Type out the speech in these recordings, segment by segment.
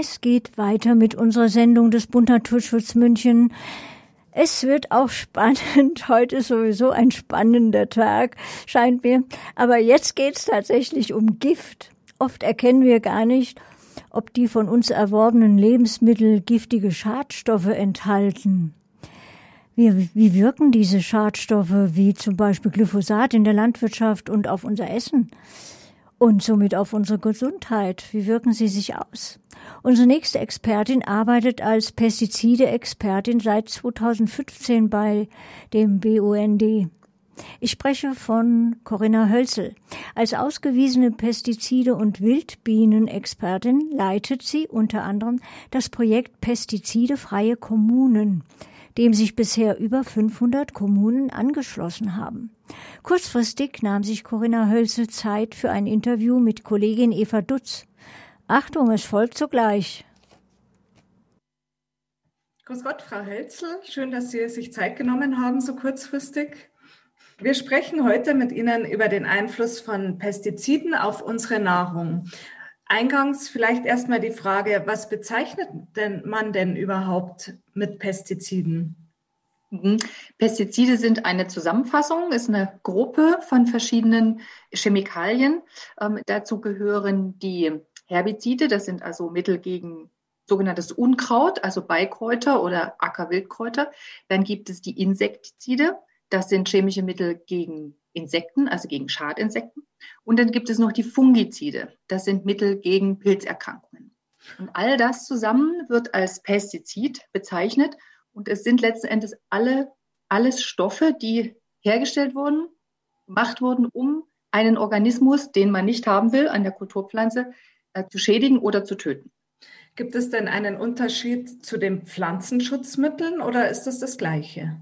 Es geht weiter mit unserer Sendung des Bund Naturschutz München. Es wird auch spannend. Heute ist sowieso ein spannender Tag, scheint mir. Aber jetzt geht's tatsächlich um Gift. Oft erkennen wir gar nicht, ob die von uns erworbenen Lebensmittel giftige Schadstoffe enthalten. Wie, wie wirken diese Schadstoffe, wie zum Beispiel Glyphosat in der Landwirtschaft und auf unser Essen und somit auf unsere Gesundheit? Wie wirken sie sich aus? Unsere nächste Expertin arbeitet als Pestizide-Expertin seit 2015 bei dem BUND. Ich spreche von Corinna Hölzel. Als ausgewiesene Pestizide- und Wildbienenexpertin leitet sie unter anderem das Projekt Pestizidefreie Kommunen dem sich bisher über 500 Kommunen angeschlossen haben. Kurzfristig nahm sich Corinna Hölzel Zeit für ein Interview mit Kollegin Eva Dutz. Achtung, es folgt sogleich. Grüß Gott, Frau Hölzel. Schön, dass Sie sich Zeit genommen haben, so kurzfristig. Wir sprechen heute mit Ihnen über den Einfluss von Pestiziden auf unsere Nahrung. Eingangs vielleicht erstmal die Frage, was bezeichnet denn man denn überhaupt mit Pestiziden? Mhm. Pestizide sind eine Zusammenfassung, ist eine Gruppe von verschiedenen Chemikalien. Ähm, dazu gehören die Herbizide, das sind also Mittel gegen sogenanntes Unkraut, also Beikräuter oder Ackerwildkräuter. Dann gibt es die Insektizide, das sind chemische Mittel gegen Insekten, also gegen Schadinsekten. Und dann gibt es noch die Fungizide. Das sind Mittel gegen Pilzerkrankungen. Und all das zusammen wird als Pestizid bezeichnet. Und es sind letzten Endes alle, alles Stoffe, die hergestellt wurden, gemacht wurden, um einen Organismus, den man nicht haben will, an der Kulturpflanze, äh, zu schädigen oder zu töten. Gibt es denn einen Unterschied zu den Pflanzenschutzmitteln oder ist das das Gleiche?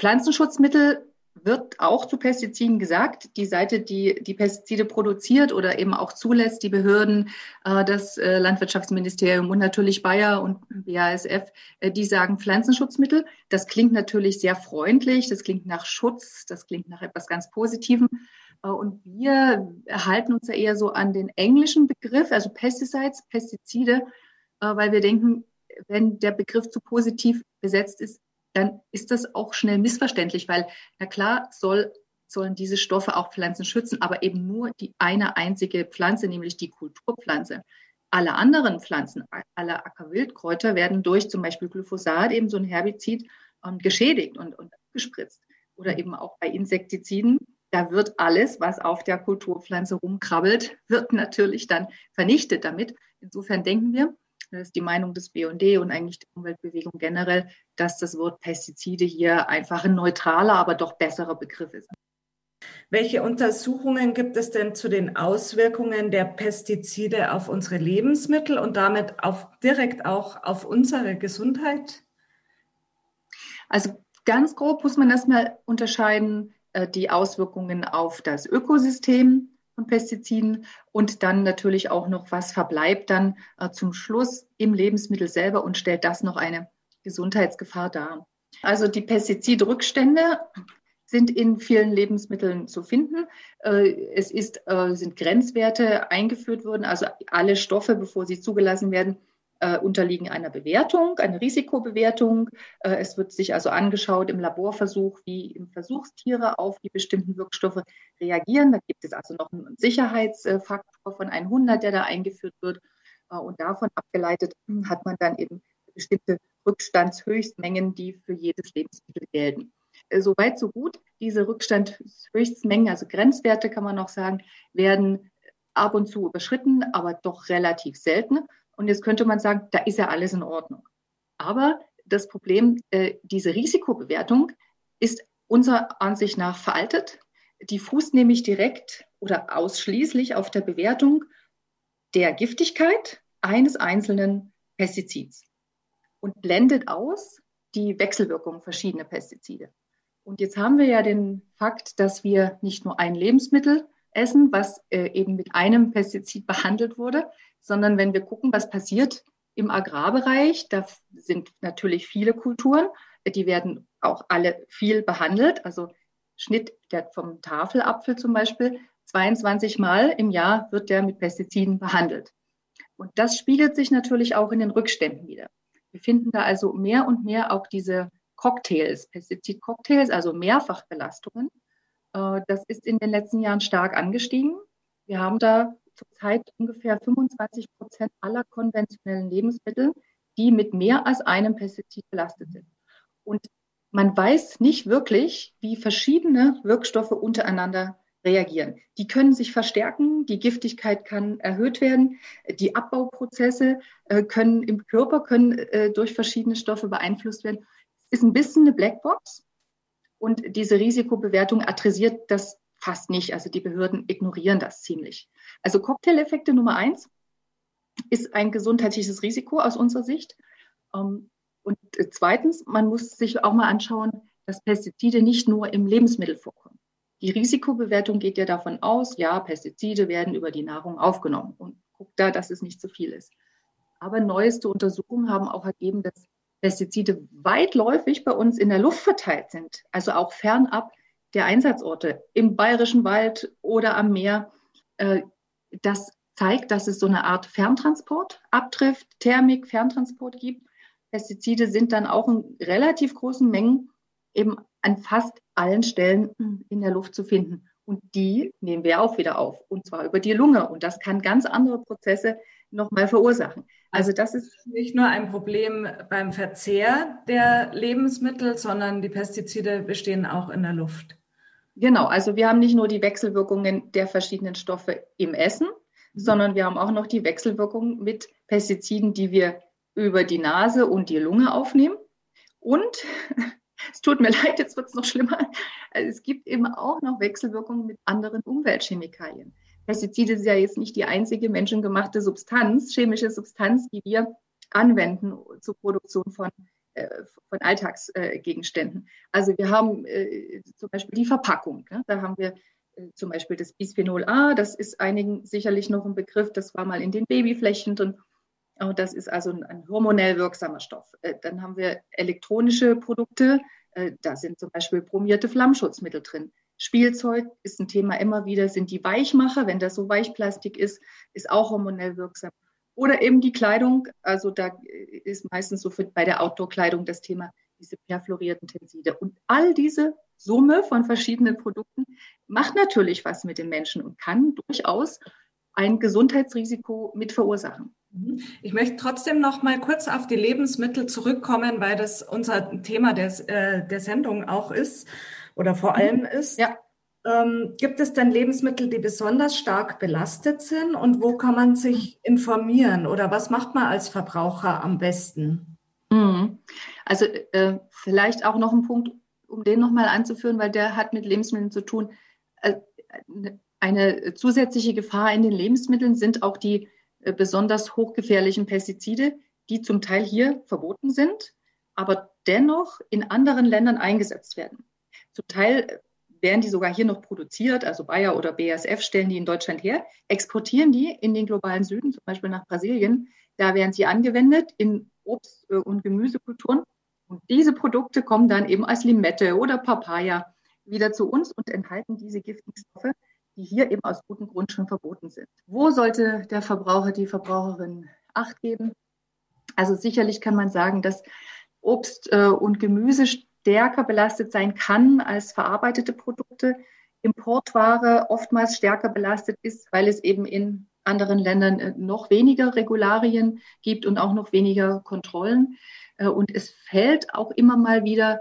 Pflanzenschutzmittel wird auch zu Pestiziden gesagt. Die Seite, die die Pestizide produziert oder eben auch zulässt, die Behörden, äh, das äh, Landwirtschaftsministerium und natürlich Bayer und BASF, äh, die sagen Pflanzenschutzmittel. Das klingt natürlich sehr freundlich, das klingt nach Schutz, das klingt nach etwas ganz Positivem. Und wir erhalten uns ja eher so an den englischen Begriff, also Pesticides, Pestizide, weil wir denken, wenn der Begriff zu positiv besetzt ist, dann ist das auch schnell missverständlich, weil na klar soll, sollen diese Stoffe auch Pflanzen schützen, aber eben nur die eine einzige Pflanze, nämlich die Kulturpflanze. Alle anderen Pflanzen, alle Ackerwildkräuter werden durch zum Beispiel Glyphosat, eben so ein Herbizid, ähm, geschädigt und, und gespritzt. Oder eben auch bei Insektiziden, da wird alles, was auf der Kulturpflanze rumkrabbelt, wird natürlich dann vernichtet damit. Insofern denken wir, ist die Meinung des BUND und eigentlich der Umweltbewegung generell, dass das Wort Pestizide hier einfach ein neutraler, aber doch besserer Begriff ist. Welche Untersuchungen gibt es denn zu den Auswirkungen der Pestizide auf unsere Lebensmittel und damit auf, direkt auch auf unsere Gesundheit? Also ganz grob muss man erstmal unterscheiden äh, die Auswirkungen auf das Ökosystem, von Pestiziden und dann natürlich auch noch, was verbleibt dann äh, zum Schluss im Lebensmittel selber und stellt das noch eine Gesundheitsgefahr dar. Also die Pestizidrückstände sind in vielen Lebensmitteln zu finden. Äh, es ist, äh, sind Grenzwerte eingeführt worden, also alle Stoffe, bevor sie zugelassen werden, äh, unterliegen einer Bewertung, einer Risikobewertung. Äh, es wird sich also angeschaut im Laborversuch, wie im Versuchstiere auf die bestimmten Wirkstoffe reagieren. Da gibt es also noch einen Sicherheitsfaktor von 100, der da eingeführt wird. Äh, und davon abgeleitet hm, hat man dann eben bestimmte Rückstandshöchstmengen, die für jedes Lebensmittel gelten. Äh, Soweit, so gut. Diese Rückstandshöchstmengen, also Grenzwerte kann man noch sagen, werden ab und zu überschritten, aber doch relativ selten. Und jetzt könnte man sagen, da ist ja alles in Ordnung. Aber das Problem, äh, diese Risikobewertung ist unserer Ansicht nach veraltet. Die fußt nämlich direkt oder ausschließlich auf der Bewertung der Giftigkeit eines einzelnen Pestizids und blendet aus die Wechselwirkung verschiedener Pestizide. Und jetzt haben wir ja den Fakt, dass wir nicht nur ein Lebensmittel essen, was äh, eben mit einem Pestizid behandelt wurde, sondern wenn wir gucken, was passiert im Agrarbereich, da sind natürlich viele Kulturen, die werden auch alle viel behandelt. Also Schnitt der vom Tafelapfel zum Beispiel, 22 Mal im Jahr wird der mit Pestiziden behandelt. Und das spiegelt sich natürlich auch in den Rückständen wieder. Wir finden da also mehr und mehr auch diese Cocktails, Pestizid-Cocktails, also Mehrfachbelastungen. Äh, das ist in den letzten Jahren stark angestiegen. Wir haben da zurzeit ungefähr 25 Prozent aller konventionellen Lebensmittel, die mit mehr als einem Pestizid belastet sind. Und man weiß nicht wirklich, wie verschiedene Wirkstoffe untereinander reagieren. Die können sich verstärken, die Giftigkeit kann erhöht werden, die Abbauprozesse äh, können im Körper können äh, durch verschiedene Stoffe beeinflusst werden. Es ist ein bisschen eine Blackbox und diese Risikobewertung adressiert das fast nicht. Also die Behörden ignorieren das ziemlich. Also Cocktaileffekte Nummer eins ist ein gesundheitliches Risiko aus unserer Sicht. Ähm, und zweitens, man muss sich auch mal anschauen, dass Pestizide nicht nur im Lebensmittel vorkommen. Die Risikobewertung geht ja davon aus, ja, Pestizide werden über die Nahrung aufgenommen und guckt da, dass es nicht zu viel ist. Aber neueste Untersuchungen haben auch ergeben, dass Pestizide weitläufig bei uns in der Luft verteilt sind, also auch fernab der Einsatzorte im bayerischen Wald oder am Meer. Äh, das zeigt, dass es so eine Art Ferntransport, Abtrifft, Thermik, Ferntransport gibt. Pestizide sind dann auch in relativ großen Mengen eben an fast allen Stellen in der Luft zu finden. Und die nehmen wir auch wieder auf, und zwar über die Lunge. Und das kann ganz andere Prozesse nochmal verursachen. Also das ist nicht nur ein Problem beim Verzehr der Lebensmittel, sondern die Pestizide bestehen auch in der Luft. Genau, also wir haben nicht nur die Wechselwirkungen der verschiedenen Stoffe im Essen, sondern wir haben auch noch die Wechselwirkungen mit Pestiziden, die wir über die Nase und die Lunge aufnehmen. Und es tut mir leid, jetzt wird es noch schlimmer. Also es gibt eben auch noch Wechselwirkungen mit anderen Umweltchemikalien. Pestizide sind ja jetzt nicht die einzige menschengemachte Substanz, chemische Substanz, die wir anwenden zur Produktion von, äh, von Alltagsgegenständen. also wir haben äh, zum Beispiel die Verpackung. Ne? Da haben wir äh, zum Beispiel das Bisphenol A, das ist einigen sicherlich noch ein Begriff, das war mal in den Babyflächen drin. Und das ist also ein, hormonell wirksamer Stoff. Äh, dann haben wir elektronische Produkte. Äh, da sind zum Beispiel bromierte Flammschutzmittel drin. Spielzeug ist ein Thema immer wieder, sind die Weichmacher, wenn das so Weichplastik ist, ist auch hormonell wirksam. Oder eben die Kleidung, also da ist meistens so für, bei der Outdoor-Kleidung das Thema diese perfluorierten Tenside. Und all diese Summe von verschiedenen Produkten macht natürlich was mit den Menschen und kann durchaus ein Gesundheitsrisiko mit verursachen. Mhm. Ich möchte trotzdem noch mal kurz auf die Lebensmittel zurückkommen, weil das unser Thema der, äh, der Sendung auch ist oder vor mhm. allem ist. Ja. Ähm, gibt es denn Lebensmittel, die besonders stark belastet sind und wo kann man sich informieren oder was macht man als Verbraucher am besten? Mhm. Also äh, vielleicht auch noch ein Punkt, um den nochmal anzuführen, weil der hat mit Lebensmitteln zu tun. Äh, eine zusätzliche Gefahr in den Lebensmitteln sind auch die äh, besonders hochgefährlichen Pestizide, die zum Teil hier verboten sind, aber dennoch in anderen Ländern eingesetzt werden. Zum Teil werden die sogar hier noch produziert, also Bayer oder BASF stellen die in Deutschland her, exportieren die in den globalen Süden, zum Beispiel nach Brasilien. Da werden sie angewendet in Obst- äh, und Gemüsekulturen. Und diese Produkte kommen dann eben als Limette oder Papaya wieder zu uns und enthalten diese giftigen Stoffe, die hier eben aus gutem Grund schon verboten sind. Wo sollte der Verbraucher, die Verbraucherin Acht geben? Also sicherlich kann man sagen, dass Obst äh, und Gemüse stärker belastet sein kann als verarbeitete Produkte. Importware oftmals stärker belastet ist, weil es eben in anderen Ländern äh, noch weniger Regularien gibt und auch noch weniger Kontrollen. Äh, und es fällt auch immer mal wieder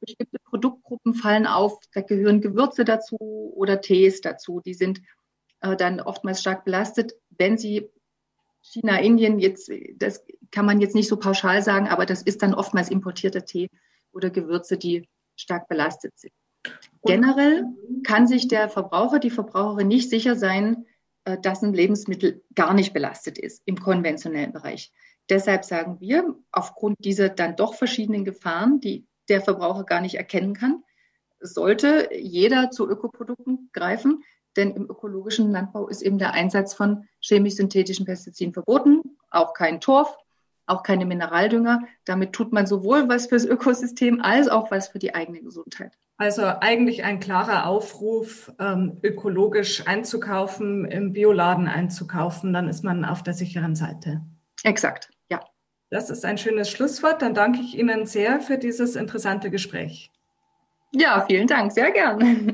bestimmte Produktgruppen fallen auf, da gehören Gewürze dazu oder Tees dazu. Die sind äh, dann oftmals stark belastet. Wenn sie China, Indien, jetzt, das kann man jetzt nicht so pauschal sagen, aber das ist dann oftmals importierter Tee oder Gewürze, die stark belastet sind. Generell kann sich der Verbraucher, die Verbraucherin nicht sicher sein, äh, dass ein Lebensmittel gar nicht belastet ist im konventionellen Bereich. Deshalb sagen wir, aufgrund dieser dann doch verschiedenen Gefahren, die der Verbraucher gar nicht erkennen kann, sollte jeder zu Ökoprodukten greifen, denn im ökologischen Landbau ist eben der Einsatz von chemisch-synthetischen Pestiziden verboten, auch kein Torf, auch keine Mineraldünger. Damit tut man sowohl was fürs Ökosystem als auch was für die eigene Gesundheit. Also eigentlich ein klarer Aufruf, ähm, ökologisch einzukaufen, im Bioladen einzukaufen, dann ist man auf der sicheren Seite. Exakt, ja. Das ist ein schönes Schlusswort. Dann danke ich Ihnen sehr für dieses interessante Gespräch. Ja, vielen Dank, sehr gern.